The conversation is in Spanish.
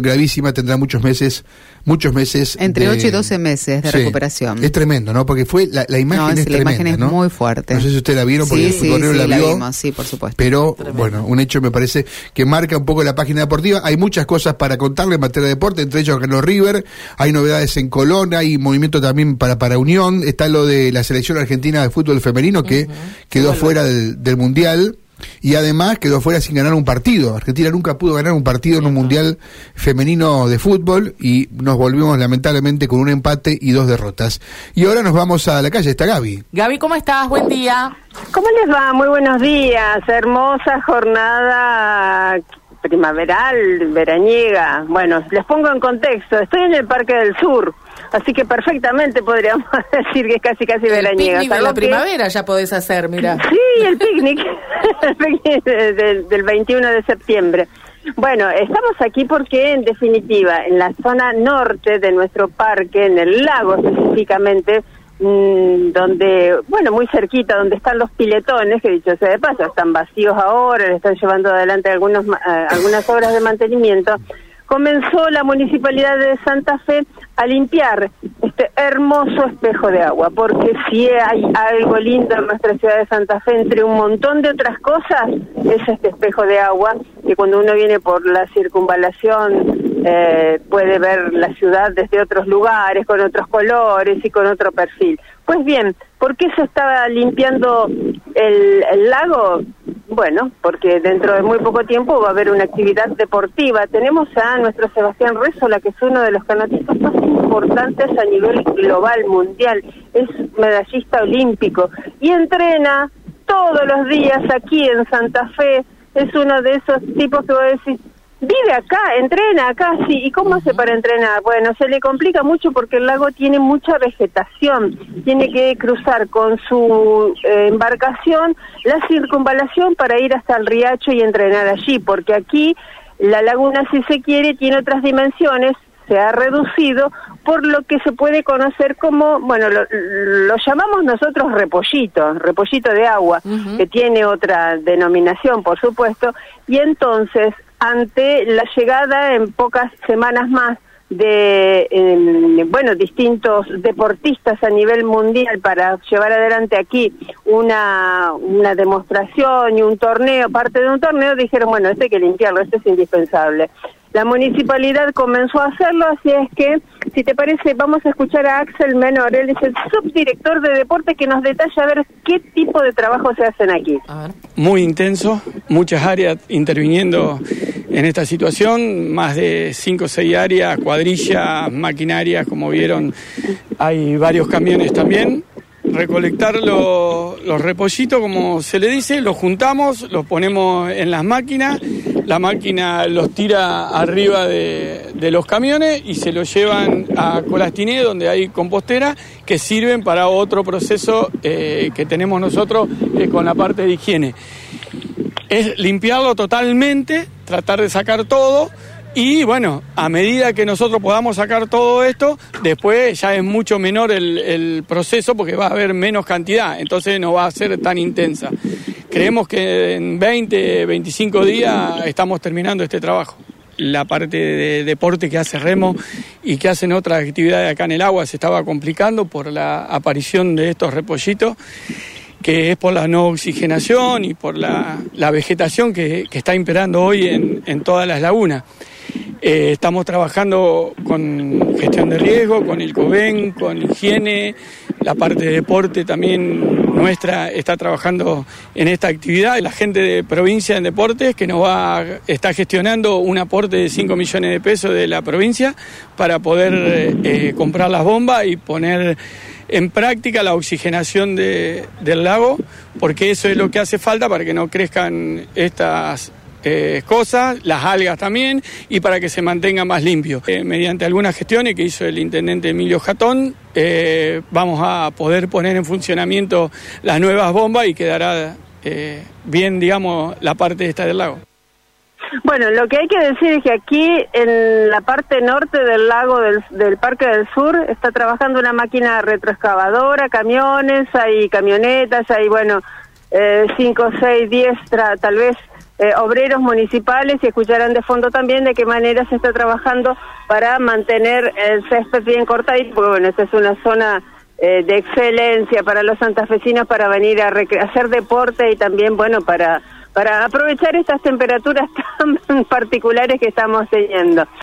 gravísima, tendrá muchos meses, muchos meses. Entre de- 8 y 12 meses de Sí. recuperación. Es tremendo, ¿no? Porque fue la, la imagen no, es es- la tremenda, imagen es ¿no? muy fuerte. No sé si ustedes la vieron porque sí, el sí, correo sí, la la vio. vimos, sí, por supuesto. Pero, bueno, un hecho me parece que marca un poco la página deportiva. Hay muchas cosas para contarle en materia de deporte, entre ellos Carlos River. Hay novedades en Colón, hay movimiento también para, para Unión. Está lo de la selección argentina de fútbol femenino que quedó fuera del, del Mundial. Y además quedó fuera sin ganar un partido. Argentina nunca pudo ganar un partido en un mundial femenino de fútbol y nos volvimos lamentablemente con un empate y dos derrotas. Y ahora nos vamos a la calle, está Gaby. Gaby, ¿cómo estás? Buen día. ¿Cómo les va? Muy buenos días. Hermosa jornada primaveral, veraniega. Bueno, les pongo en contexto. Estoy en el Parque del Sur, así que perfectamente podríamos decir que es casi casi El veraniega. picnic de la que- primavera ya podés hacer, mira. Sí, el picnic, el picnic de- de- del 21 de septiembre. Bueno, estamos aquí porque, en definitiva, en la zona norte de nuestro parque, en el lago específicamente, mm, donde, bueno, muy cerquita, donde están los piletones, que dicho sea de paso, están vacíos ahora, le están llevando adelante algunos, eh, algunas obras de mantenimiento, comenzó la municipalidad de Santa Fe a limpiar este hermoso espejo de agua, porque si hay algo lindo en nuestra ciudad de Santa Fe, entre un montón de otras cosas, es este espejo de agua, que cuando uno viene por la circunvalación eh, puede ver la ciudad desde otros lugares, con otros colores y con otro perfil. Pues bien, ¿por qué se estaba limpiando el, lago? Bueno, porque dentro de muy poco tiempo va a haber una actividad deportiva. Tenemos a nuestro Sebastián Rezola, que es uno de los canotistas más importantes a nivel global, mundial. Es medallista olímpico y entrena todos los días aquí en Santa Fe. Es uno de esos tipos que vos decís, vive acá, entrena acá, sí. ¿Y cómo hace para entrenar? Bueno, se le complica mucho porque el lago tiene mucha vegetación. Tiene que cruzar con su eh, embarcación la circunvalación para ir hasta el riacho y entrenar allí, porque aquí la laguna, si se quiere, tiene otras dimensiones, se ha reducido por lo que se puede conocer como, bueno, lo, lo llamamos nosotros repollito, repollito de agua, que tiene otra denominación, por supuesto, y entonces, ante la llegada en pocas semanas más de, bueno, distintos deportistas a nivel mundial para llevar adelante aquí una, una demostración y un torneo, parte de un torneo, dijeron, bueno, esto hay que limpiarlo, esto es indispensable. La municipalidad comenzó a hacerlo, así es que, si te parece, vamos a escuchar a Axel Menor, él es el subdirector de deporte que nos detalla a ver qué tipo de trabajo se hacen aquí. Muy intenso, muchas áreas interviniendo en esta situación, más de cinco o seis áreas, cuadrillas, maquinarias, como vieron, hay varios camiones también. Recolectar lo- los repollitos, como se le dice, los juntamos, los ponemos en las máquinas, la máquina los tira arriba de, de los camiones y se los llevan a Colastiné, donde hay compostera, que sirven para otro proceso eh, que tenemos nosotros eh, con la parte de higiene es limpiarlo totalmente, tratar de sacar todo y bueno, a medida que nosotros podamos sacar todo esto, después ya es mucho menor el, proceso porque va a haber menos cantidad, entonces no va a ser tan intensa. Creemos que en 20, 25 días estamos terminando este trabajo. La parte de deporte que hace Remo y que hacen otras actividades acá en el agua se estaba complicando por la aparición de estos repollitos que es por la no oxigenación y por la, la vegetación que, que está imperando hoy en, en todas las lagunas. Eh, estamos trabajando con gestión de riesgo, con el COVEN, con higiene, la parte de deporte también nuestra está trabajando en esta actividad. La gente de provincia en deportes que nos va, está gestionando un aporte de 5 millones de pesos de la provincia para poder eh, eh, comprar las bombas y poner en práctica la oxigenación de- del lago, porque eso es lo que hace falta para que no crezcan estas eh, cosas, las algas también, y para que se mantenga más limpio. Eh, mediante algunas gestiones que hizo el intendente Emilio Jatón, eh, vamos a poder poner en funcionamiento las nuevas bombas y quedará bien, digamos, la parte esta del lago. Bueno, lo que hay que decir es que aquí en la parte norte del lago del, del Parque del Sur está trabajando una máquina retroexcavadora, camiones, hay camionetas, hay, bueno, eh, cinco, seis, diez, tra- tal vez eh, obreros municipales y escucharán de fondo también de qué manera se está trabajando para mantener el césped bien cortadito, porque bueno, esta es una zona eh, de excelencia para los santafesinos para venir a hacer deporte y también, bueno, para, para aprovechar estas temperaturas tan particulares que estamos teniendo.